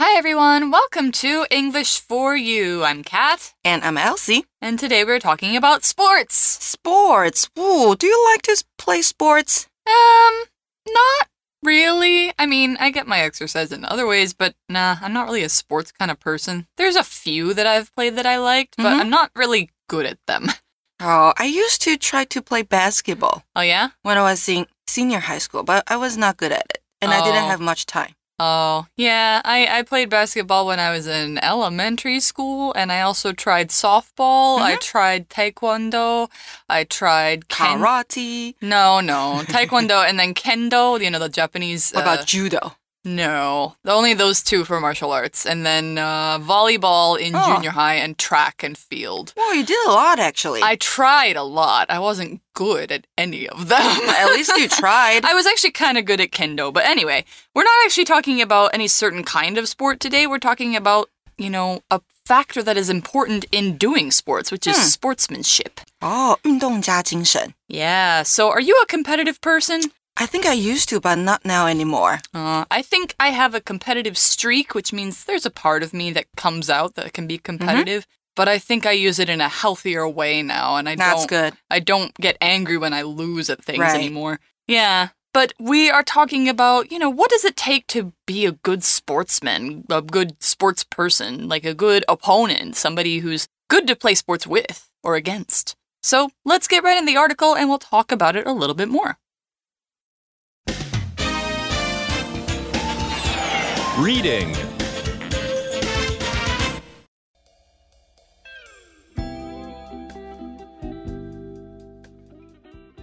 Hi everyone, welcome to English for You. I'm Kat, And I'm Elsie. and today we're talking about sports. Sports. Ooh, do you like to play sports? Um, not really. I mean, I get my exercise in other ways, but nah, I'm not really a sports kind of person. There's a few that I've played that I liked, but Mhm. I'm not really good at them. Oh, I used to try to play basketball Oh yeah? when I was in senior high school, but I was not good at it. And I didn't Oh. have much time. Oh, yeah. I, I played basketball when I was in elementary school, and I also tried softball. I tried taekwondo. I tried Karate. No, no. Taekwondo and then kendo, you know, the Japanese. What uh, about judo? No, only those two for martial arts, and then uh, volleyball in Oh. junior high and track and field. Well, you did a lot actually. I tried a lot. I wasn't good at any of them. at least you tried. I was actually kind of good at kendo, but anyway, we're not actually talking about any certain kind of sport today. We're talking about, you know, a factor that is important in doing sports, which is Hmm. sportsmanship. Oh, 运动家精神. Yeah. So, are you a competitive person? I think I used to, but not now anymore. Uh, I think I have a competitive streak, which means there's a part of me that comes out that can be Mm-hmm. competitive. But I think I use it in a healthier way now, and I That's don't. good. I don't get angry when I lose at things Right. anymore. Yeah, but we are talking about, you know, what does it take to be a good sportsman, a good sports person, like a good opponent, somebody who's good to play sports with or against. So let's get right in the article and we'll talk about it a little bit more. Reading.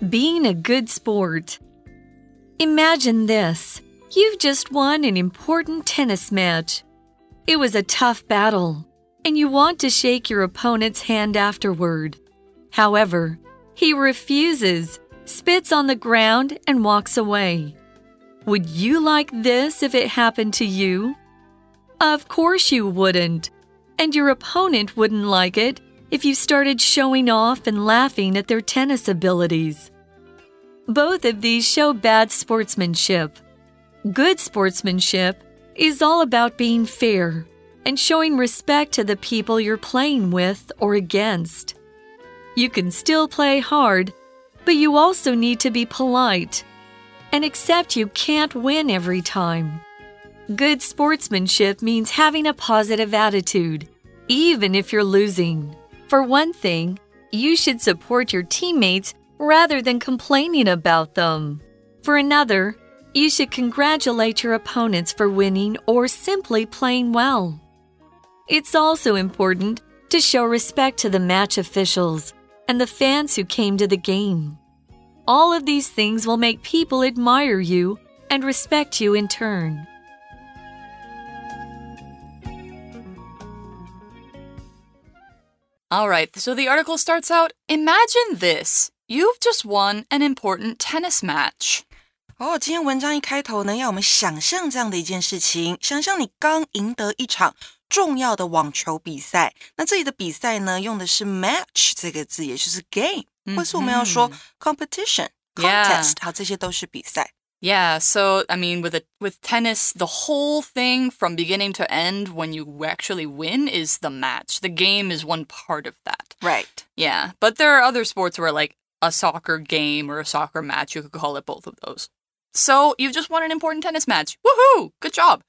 Being a good sport. Imagine this you've just won an important tennis match. It was a tough battle, and you want to shake your opponent's hand afterward. However, he refuses, spits on the ground, and walks away. Would you like this if it happened to you? Of course you wouldn't. And your opponent wouldn't like it if you started showing off and laughing at their tennis abilities. Both of these show bad sportsmanship. Good sportsmanship is all about being fair and showing respect to the people you're playing with or against. You can still play hard, but you also need to be polite and accept you can't win every time. Good sportsmanship means having a positive attitude, even if you're losing. For one thing, you should support your teammates rather than complaining about them. For another, you should congratulate your opponents for winning or simply playing well. It's also important to show respect to the match officials and the fans who came to the game. All of these things will make people admire you and respect you in turn. All right, so the article starts out Imagine this. You've just won an important tennis match. 哦，今天文章一开头呢，要我们想象这样的一件事情：想象你刚赢得一场重要的网球比赛。那这里的比赛呢，用的是 match 这个字，也就是 game，、 或是我们要说 competition、 Yeah contest，好，这些都是比赛。 Yeah, so I mean with a, with tennis the whole thing from beginning to end when you actually win is the match. The game is one part of that. Right. Yeah, but there are other sports where like a soccer game or a soccer match you could call it both of those. So, you've just won an important tennis match. Woohoo! Good job.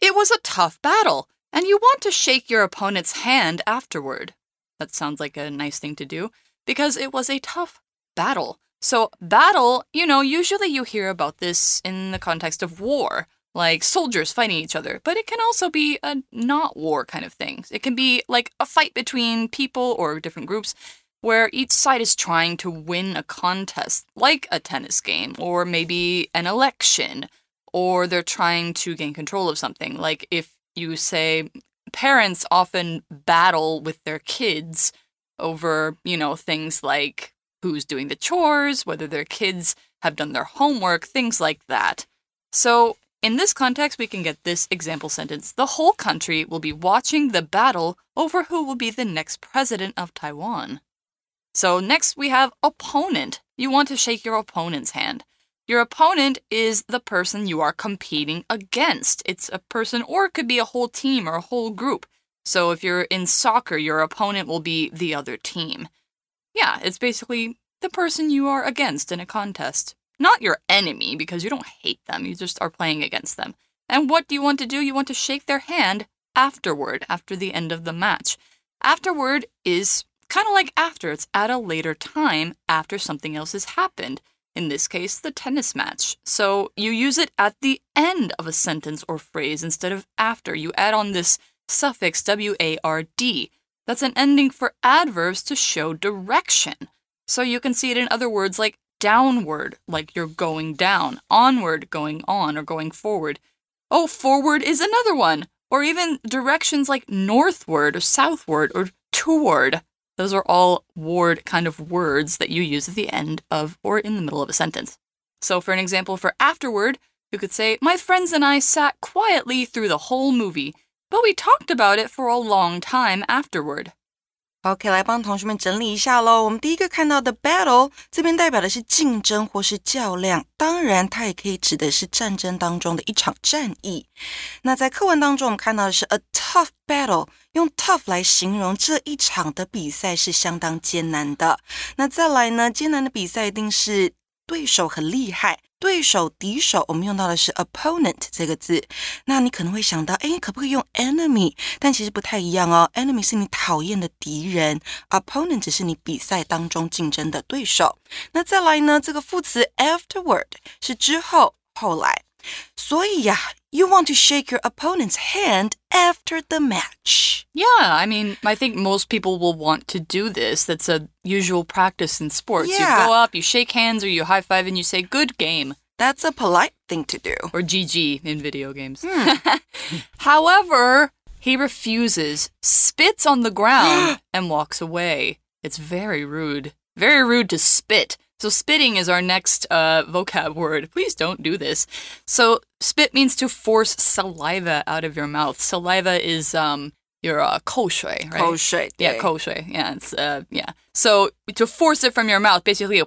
It was a tough battle, and you want to shake your opponent's hand afterward. That sounds like a nice thing to do because it was a tough battle. So, battle, you know, usually you hear about this in the context of war, like soldiers fighting each other, but it can also be a not war kind of thing. It can be like a fight between people or different groups where each side is trying to win a contest, like a tennis game, or maybe an election, or they're trying to gain control of something. Like if you say parents often battle with their kids over, you know, things like who's doing the chores, whether their kids have done their homework, things like that. So, in this context, we can get this example sentence The whole country will be watching the battle over who will be the next president of Taiwan. So, next we have opponent. You want to shake your opponent's hand. Your opponent is the person you are competing against. It's a person, or it could be a whole team or a whole group. So if you're in soccer, your opponent will be the other team. Yeah, it's basically the person you are against in a contest. Not your enemy, because you don't hate them, you just are playing against them. And what do you want to do? You want to shake their hand afterward, after the end of the match. Afterward is kind of like after, it's at a later time after something else has happened. In this case, the tennis match. So you use it at the end of a sentence or phrase instead of after. You add on this suffix W A R D. That's an ending for adverbs to show direction. So you can see it in other words like downward, like you're going down, onward, going on, or going forward. Oh, forward is another one. Or even directions like northward or southward or toward. Those are all word kind of words that you use at the end of or in the middle of a sentence. So, for an example, for afterward, you could say, My friends and I sat quietly through the whole movie, but we talked about it for a long time afterward. OK，来帮同学们整理一下喽。我们第一个看到的 battle 这边代表的是竞争或是较量，当然它也可以指的是战争当中的一场战役。那在课文当中，我们看到的是 a tough battle，用 tough 来形容这一场的比赛是相当艰难的。那再来呢，艰难的比赛一定是对手很厉害。对手、敌手，我们用到的是 opponent 这个字。那你可能会想到，哎，可不可以用 enemy？但其实不太一样哦。enemy 是你讨厌的敌人，opponent 只是你比赛当中竞争的对手。那再来呢，这个副词 afterward 是之后、后来。所以呀，you want to shake your opponent's hand after the match. Yeah, I mean, I think most people will want to do this. That's a usual practice in sports. Yeah. You go up, you shake hands, or you high five, and you say, Good game. That's a polite thing to do. Or GG in video games. Hmm. However, he refuses, spits on the ground, and walks away. It's very rude. Very rude to spit. So spitting is our next uh, vocab word. Please don't do this. So spit means to force saliva out of your mouth. Saliva is um your uh, 口水, right? 口水， Yeah, 对。口水. Yeah, it's uh yeah. So to force it from your mouth, basically, a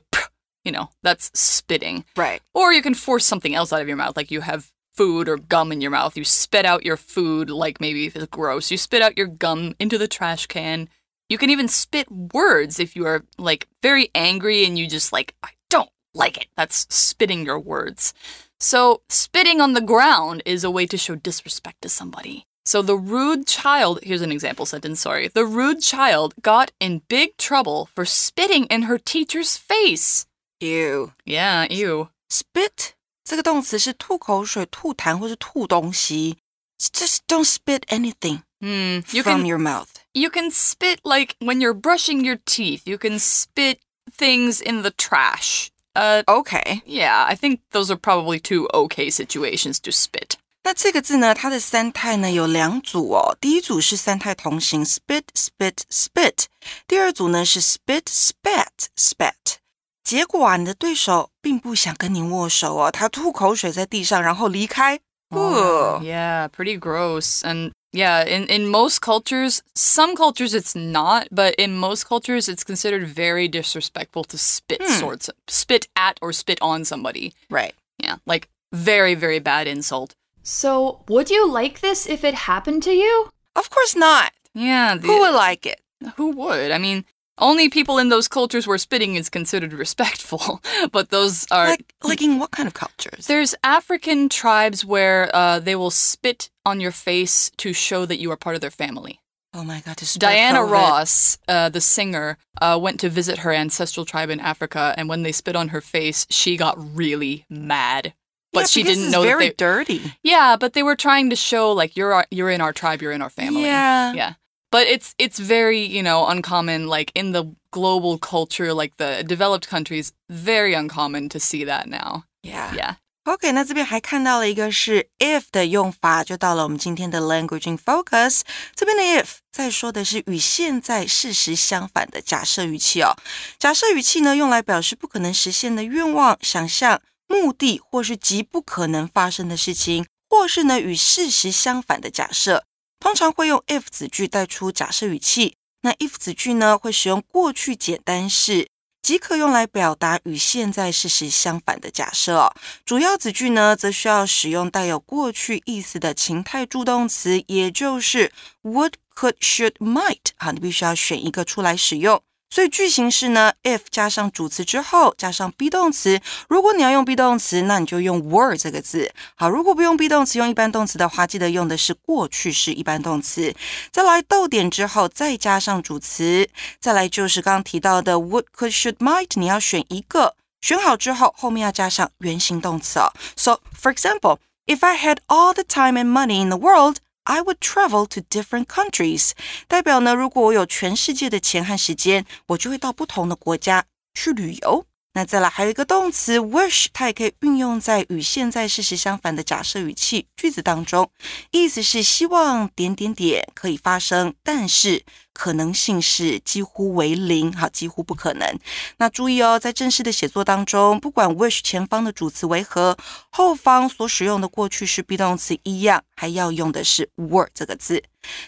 you know, that's spitting. Right. Or you can force something else out of your mouth, like you have food or gum in your mouth. You spit out your food, like maybe if it's gross. You spit out your gum into the trash can. You can even spit words if you are like very angry and you just like, I don't like it. That's spitting your words. So, spitting on the ground is a way to show disrespect to somebody. So, the rude child, here's an example sentence, sorry. The rude child got in big trouble for spitting in her teacher's face. You Yeah, ew. spit 这个动词是吐口水、吐痰或是吐东西。Just don't spit anything Hmm. You from can your mouth. you can spit like when you're brushing your teeth. You can spit things in the trash. Uh, OK， yeah, I think those are probably two okay situations to spit. 那这个字呢，它的三态呢有两组哦。第一组是三态同形，spit spit spit；第二组呢是 spit spat spat。结果啊，你的对手并不想跟你握手哦，他吐口水在地上，然后离开。 Oh, Ugh. yeah, pretty gross. And yeah, in, in most cultures, some cultures it's not, but in most cultures it's considered very disrespectful to spit Hmm. sorts spit at or spit on somebody. Right. Yeah, like very, very bad insult. So, would you like this if it happened to you? Of course not. Yeah, the- Who would like it? Who would? I mean, only people in those cultures where spitting is considered respectful, but those are. Like, like in what kind of cultures? There's African tribes where uh, they will spit on your face to show that you are part of their family. Oh my god, Diana COVID. Ross, uh, the singer, uh, went to visit her ancestral tribe in Africa, and when they spit on her face, she got really mad. But Yeah, she didn't know that very they. dirty. Yeah, but they were trying to show like you're our, you're in our tribe, you're in our family. Yeah. Yeah But it's it's very, you know, uncommon like in the global culture like the developed countries, very uncommon to see that now. Yeah. Yeah. OK，那这边还看到了一个是 if 的用法，就到了我们今天的 language in focus。这边的 if 在说的是与现在事实相反的假设语气哦。假设语气呢，用来表示不可能实现的愿望、想象、目的，或是极不可能发生的事情，或是呢与事实相反的假设， 通常会用 if 子句带出假设语气。那 if 子句呢，会使用过去简单式。即可用来表达与现在事实相反的假设哦。主要子句呢，则需要使用带有过去意思的情态助动词，也就是 would、could、should、might。好，你必须要选一个出来使用。所以句型是呢，if 加上主词之后加上 be 动词。如果你要用 be 动词，那你就用 were 这个字。好，如果不用 be 动词，用一般动词的话，记得用的是过去式一般动词。再来逗点之后再加上主词。再来就是刚刚提到的 would、could、should、might，你要选一个。选好之后，后面要加上原形动词哦。So for example, if I had all the time and money in the world. I would travel to different countries，代表呢，如果我有全世界的钱和时间，我就会到不同的国家去旅游。那再来还有一个动词 wish，它也可以运用在与现在事实相反的假设语气句子当中，意思是希望点点点可以发生，但是可能性是几乎为零，好，几乎不可能。那注意哦，在正式的写作当中，不管 wish 前方的主词为何，后方所使用的过去式 be 动词一样，还要用的是 were 这个字。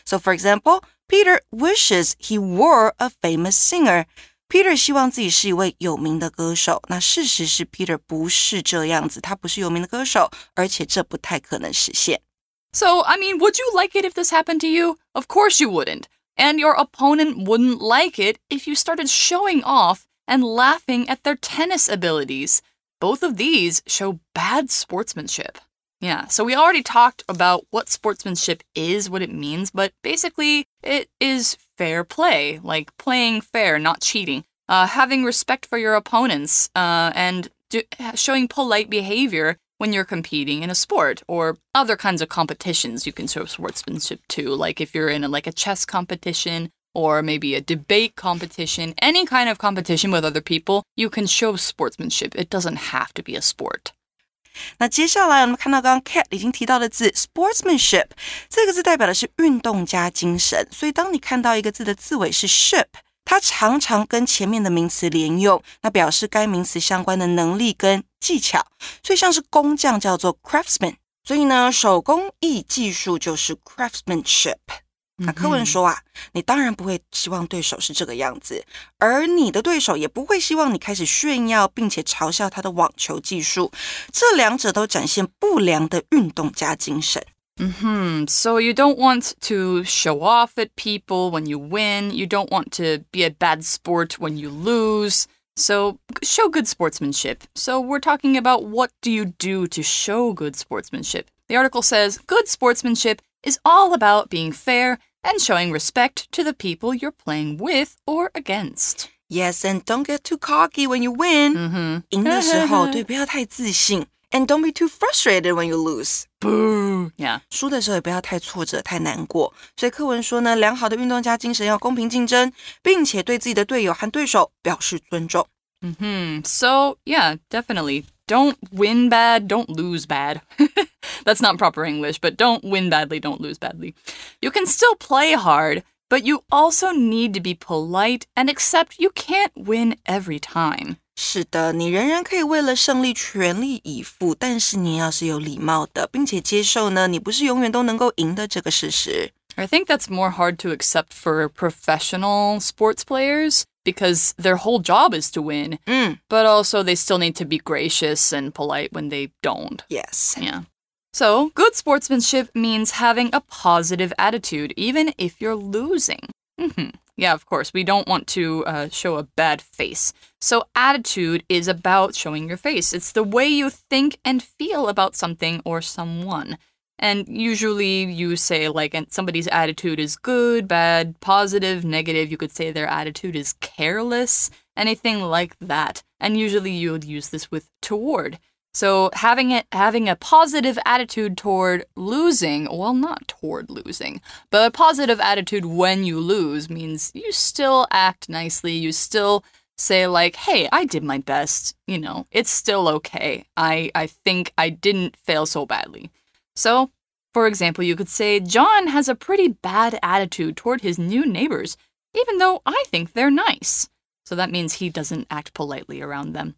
So for example, Peter wishes he were a famous singer. Peter 希望自己是一位有名的歌手。那事实是，Peter 不是这样子，他不是有名的歌手，而且这不太可能实现。So, I mean, would you like it if this happened to you? Of course you wouldn't. And your opponent wouldn't like it if you started showing off and laughing at their tennis abilities. Both of these show bad sportsmanship. Yeah, so we already talked about what sportsmanship is, what it means, but basically it is fair play, like playing fair, not cheating, uh, having respect for your opponents, uh, and do, showing polite behavior when you're competing in a sport or other kinds of competitions you can show sportsmanship to, like if you're in a, like a chess competition or maybe a debate competition, any kind of competition with other people, you can show sportsmanship. It doesn't have to be a sport. 那接下来我们看到刚刚 Cat 已经提到的字 sportsmanship，这个字代表的是运动家精神。所以当你看到一个字的字尾是 ship，它常常跟前面的名词连用，那表示该名词相关的能力跟技巧。所以像是工匠叫做 craftsman，所以呢手工艺技术就是 craftsmanship。那柯文说啊，你当然不会希望对手是这个样子，而你的对手也不会希望你开始炫耀并且嘲笑他的网球技术，这两者都展现不良的运动家精神。Hmm. So you don't want to show off at people when you win. You don't want to be a bad sport when you lose. So show good sportsmanship. So we're talking about what do you do to show good sportsmanship. The article says good sportsmanship is all about being fair and showing respect to the people you're playing with or against. Yes, and don't get too cocky when you win. 嗯哼，赢的时候，对，不要太自信。And don't be too frustrated when you lose. Boo. Yeah. 输的时候也不要太挫折、太难过。所以课文说呢，良好的运动家精神要公平竞争，并且对自己的队友和对手表示尊重。Hmm. So yeah, definitely. Don't win bad, don't lose bad. That's not proper English, but don't win badly, don't lose badly. You can still play hard, but you also need to be polite and accept you can't win every time. 是的，你仍然可以为了胜利全力以赴，但是你要是有礼貌的，并且接受呢，你不是永远都能够赢的这个事实。 I think that's more hard to accept for professional sports players because their whole job is to win, 嗯 but also they still need to be gracious and polite when they don't.，yes，Yeah. So, good sportsmanship means having a positive attitude, even if you're losing. hmm Yeah, of course, we don't want to uh, show a bad face. So, attitude is about showing your face. It's the way you think and feel about something or someone. And usually you say, like, somebody's attitude is good, bad, positive, negative. You could say their attitude is careless, anything like that. And usually you would use this with toward. So having it having a positive attitude toward losing, well not toward losing, but a positive attitude when you lose means you still act nicely, you still say like, "Hey, I did my best, you know, it's still okay. I I think I didn't fail so badly." So, for example, you could say John has a pretty bad attitude toward his new neighbors, even though I think they're nice. So that means he doesn't act politely around them.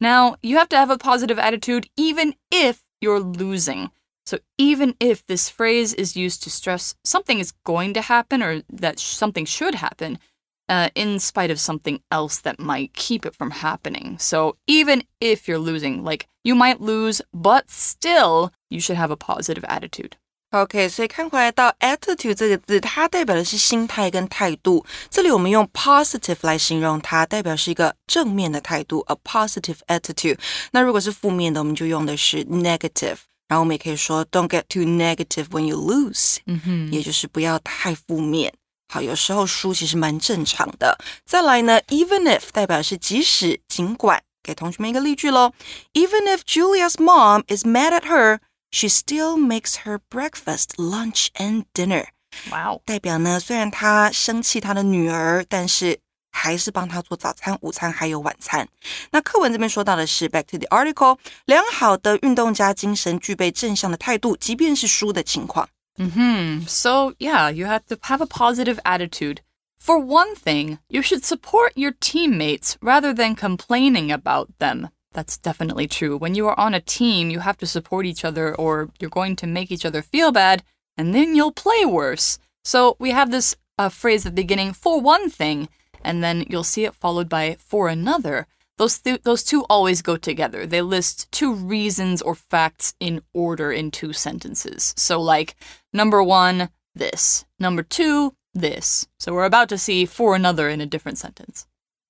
Now, you have to have a positive attitude even if you're losing. So, even if this phrase is used to stress something is going to happen or that something should happen, uh, in spite of something else that might keep it from happening. So even if you're losing, like you might lose, but still you should have a positive attitude. OK，所以看回来到 attitude 这个字，它代表的是心态跟态度。这里我们用 positive 来形容它，代表是一个正面的态度，a positive attitude。那如果是负面的，我们就用的是 negative。然后我们也可以说 don't get too negative when you lose，嗯哼，也就是不要太负面。 好，有时候输其实蛮正常的。再来呢，even if 代表是即使、尽管。给同学们一个例句喽：Even if Julia's mom is mad at her。she still makes her breakfast, lunch, and dinner. Wow. 代表呢，虽然她生气她的女儿，但是还是帮她做早餐、午餐还有晚餐。那课文这边说到的是，back to the article，良好的运动家精神具备正向的态度，即便是输的情况。Mm-hmm. So, yeah, you have to have a positive attitude. For one thing, you should support your teammates rather than complaining about them. That's definitely true. When you are on a team, you have to support each other or you're going to make each other feel bad and then you'll play worse. So we have this uh, phrase at the beginning, for one thing, and then you'll see it followed by for another. Those, th- those two always go together. They list two reasons or facts in order in two sentences. So, like, number one, this. Number two, this. So, we're about to see for another in a different sentence.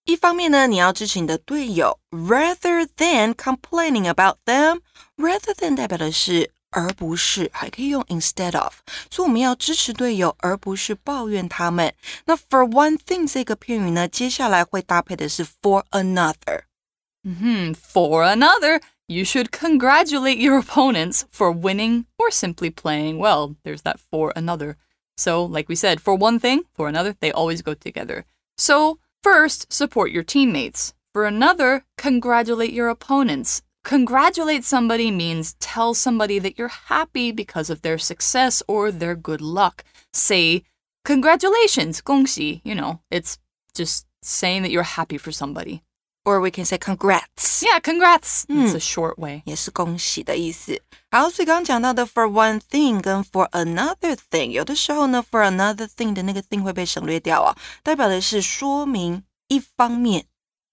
一方面呢，你要支持你的队友，rather than complaining about them。rather than 代表的是 而不是，还可以用 instead of。所以我们要支持队友，而不是抱怨他们。那 for one thing 这个片语呢，接下来会搭配的是 for another。嗯哼，for another。You should congratulate your opponents for winning or simply playing well. There's that for another. So, like we said, for one thing, for another, they always go together. So, First, support your teammates. For another, congratulate your opponents. Congratulate somebody means tell somebody that you're happy because of their success or their good luck. Say, congratulations, 恭喜. You know, it's just saying that you're happy for somebody. Or we can say congrats. Yeah, congrats. It's a short way. 也是恭喜的意思。好，所以刚刚讲到的 for one thing 跟 for another thing，有的时候呢 for another thing 的那个 thing 会被省略掉啊，代表的是说明一方面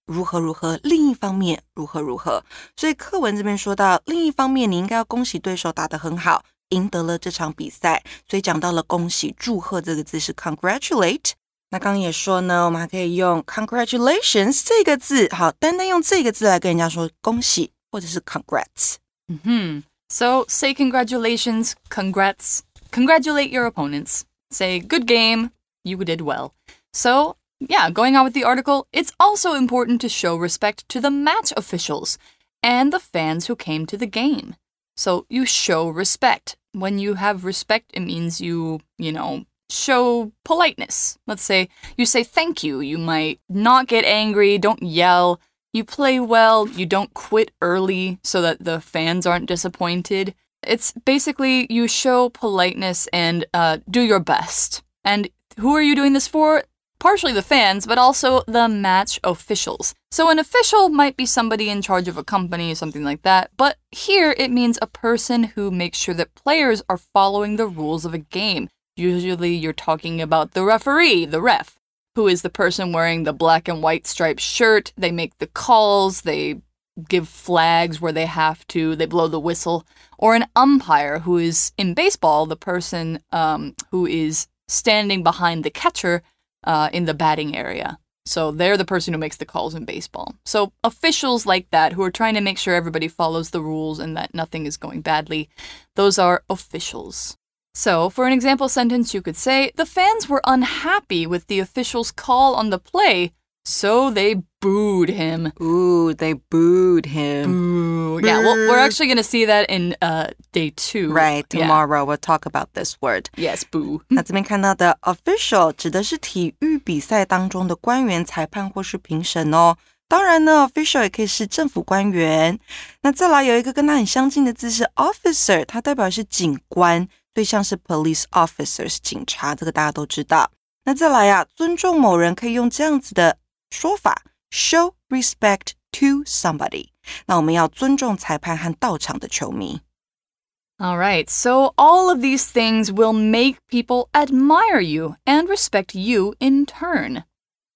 如何如何，另一方面如何如何。所以课文这边说到，另一方面你应该要恭喜对手打得很好，赢得了这场比赛。所以讲到了恭喜、祝贺这个字是 congratulate。那刚刚也说呢，我们还可以用 congratulations 这个字，好，单单用这个字来跟人家说恭喜，或者是 congrats。嗯哼。So say congratulations, congrats, congratulate your opponents. Say good game, you did well. So, yeah, going on with the article, it's also important to show respect to the match officials and the fans who came to the game. So you show respect. When you have respect, it means you, you know, show politeness. Let's say you say thank you. You might not get angry, don't yell. You play well, you don't quit early so that the fans aren't disappointed. It's basically you show politeness and uh, do your best. And who are you doing this for? Partially the fans, but also the match officials. So an official might be somebody in charge of a company, or something like that, but here it means a person who makes sure that players are following the rules of a game. Usually you're talking about the referee, the ref who is the person wearing the black and white striped shirt. They make the calls, they give flags where they have to, they blow the whistle. Or an umpire, who is in baseball the person um, who is standing behind the catcher uh, in the batting area. So they're the person who makes the calls in baseball. So officials like that who are trying to make sure everybody follows the rules and that nothing is going badly, those are officials. So, for an example sentence, you could say, The fans were unhappy with the official's call on the play, so they booed him. Ooh, they booed him. Boo. Yeah, well, we're actually going to see that in uh, day two. Right, Yeah. tomorrow we'll talk about this word. Yes, boo. 那这边看到的 official 指的是体育比赛当中的官员、裁判或是评审哦。当然呢，official 也可以是政府官员。那再来有一个跟它很相近的字是 officer，它代表的是警官，所以像是 police officers 警察，这个大家都知道。那再来啊，尊重某人可以用这样子的 说法：show respect to somebody。那我们要尊重裁判和到场的球迷。 All right, so all of these things will make people admire you and respect you in turn.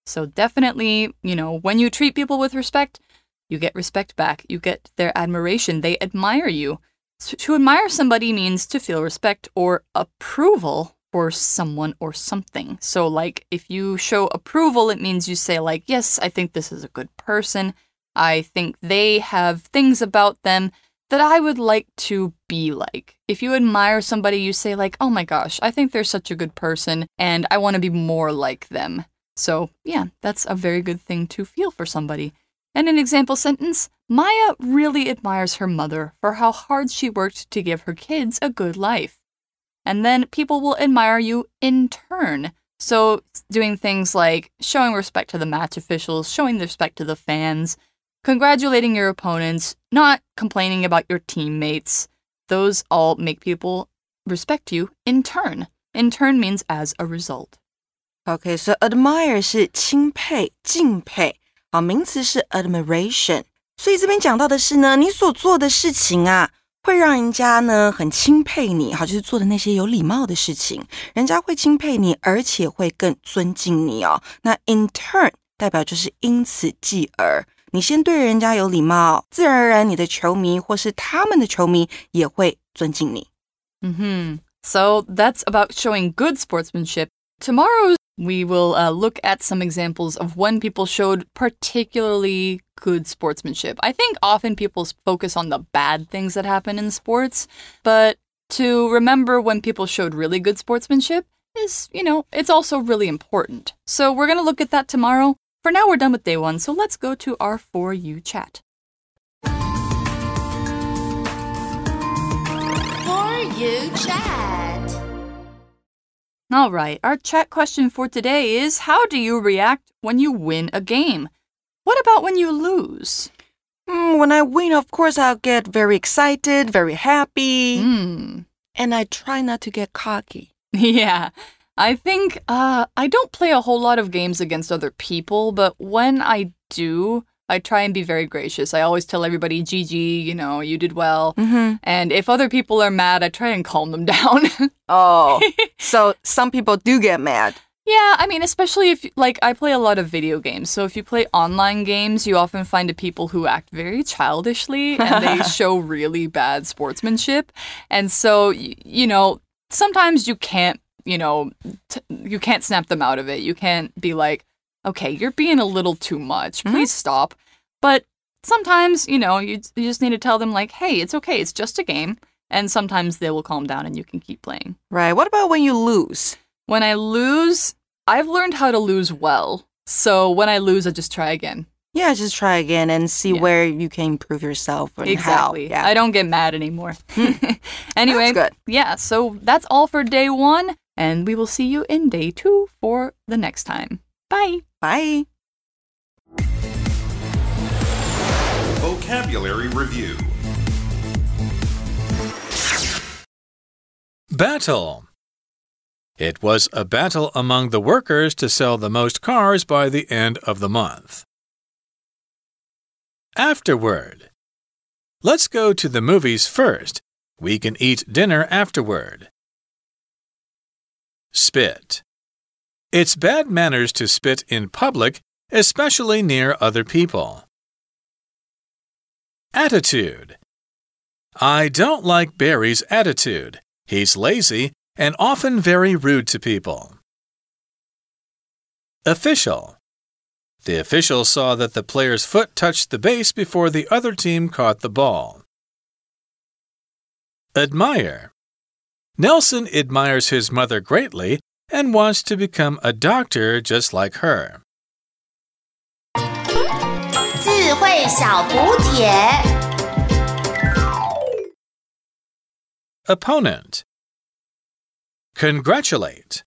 So definitely, you know, when you treat people with respect, you get respect back. You get their admiration. They admire you. So to admire somebody means to feel respect or approval for someone or something. So, like, if you show approval, it means you say, like, yes, I think this is a good person. I think they have things about them that I would like to be like. If you admire somebody, you say, like, oh my gosh, I think they're such a good person and I want to be more like them. So, yeah, that's a very good thing to feel for somebody. And an example sentence Maya really admires her mother for how hard she worked to give her kids a good life And then people will admire you in turn. So, doing things like showing respect to the match officials, showing respect to the fans, congratulating your opponents, not complaining about your teammates, those all make people respect you in turn. In turn means as a result. OK，所、以 admire 是钦佩、敬佩，好，名词是 admiration。所以这边讲到的是呢，你所做的事情啊， 会让人家呢很钦佩你，哈，就是做的那些有礼貌的事情，人家会钦佩你，而且会更尊敬你哦。那 in turn 代表就是因此继而，你先对人家有礼貌，自然而然你的球迷或是他们的球迷也会尊敬你。Mm hmm. So that's about showing good sportsmanship. Tomorrow we will uh, look at some examples of when people showed particularly good sportsmanship. I think often people focus on the bad things that happen in sports, but to remember when people showed really good sportsmanship is, you know, it's also really important. So we're going to look at that tomorrow. For now, we're done with day one, so let's go to our For You chat. For you chat. All right, our chat question for today is How do you react when you win a game? What about when you lose? Mm, when I win, of course, I'll get very excited, very happy, Hmm. and I try not to get cocky. Yeah. I think uh, I don't play a whole lot of games against other people, but when I do, I try and be very gracious. I always tell everybody, GG, you know, you did well. Mm-hmm. And if other people are mad, I try and calm them down. Oh, so some people do get mad. yeah, I mean, especially if, like, I play a lot of video games. So if you play online games, you often find the people who act very childishly and they show really bad sportsmanship. And so, you know, sometimes you can't, you know, t- you can't snap them out of it. You can't be like, okay, you're being a little too much. Mm-hmm. Please stop. But sometimes, you know, you, you just need to tell them, like, hey, it's okay. It's just a game. And sometimes they will calm down and you can keep playing. Right. What about when you lose? When I lose, I've learned how to lose well. So when I lose, I just try again. Yeah, just try again and see Yeah. where you can improve yourself and Exactly. how. Yeah. I don't get mad anymore. Hmm. anyway, That's good. yeah, so that's all for day one. And we will see you in day two for the next time. Bye. Bye. Vocabulary Review Battle. It was a battle among the workers to sell the most cars by the end of the month. Afterward. Let's go to the movies first. We can eat dinner afterward. Spit. It's bad manners to spit in public, especially near other people. Attitude. I don't like Barry's attitude. He's lazy and often very rude to people. Official. The official saw that the player's foot touched the base before the other team caught the ball. Admire. Nelson admires his mother greatly and wants to become a doctor just like her. 智慧小补帖。 Opponent. Congratulate.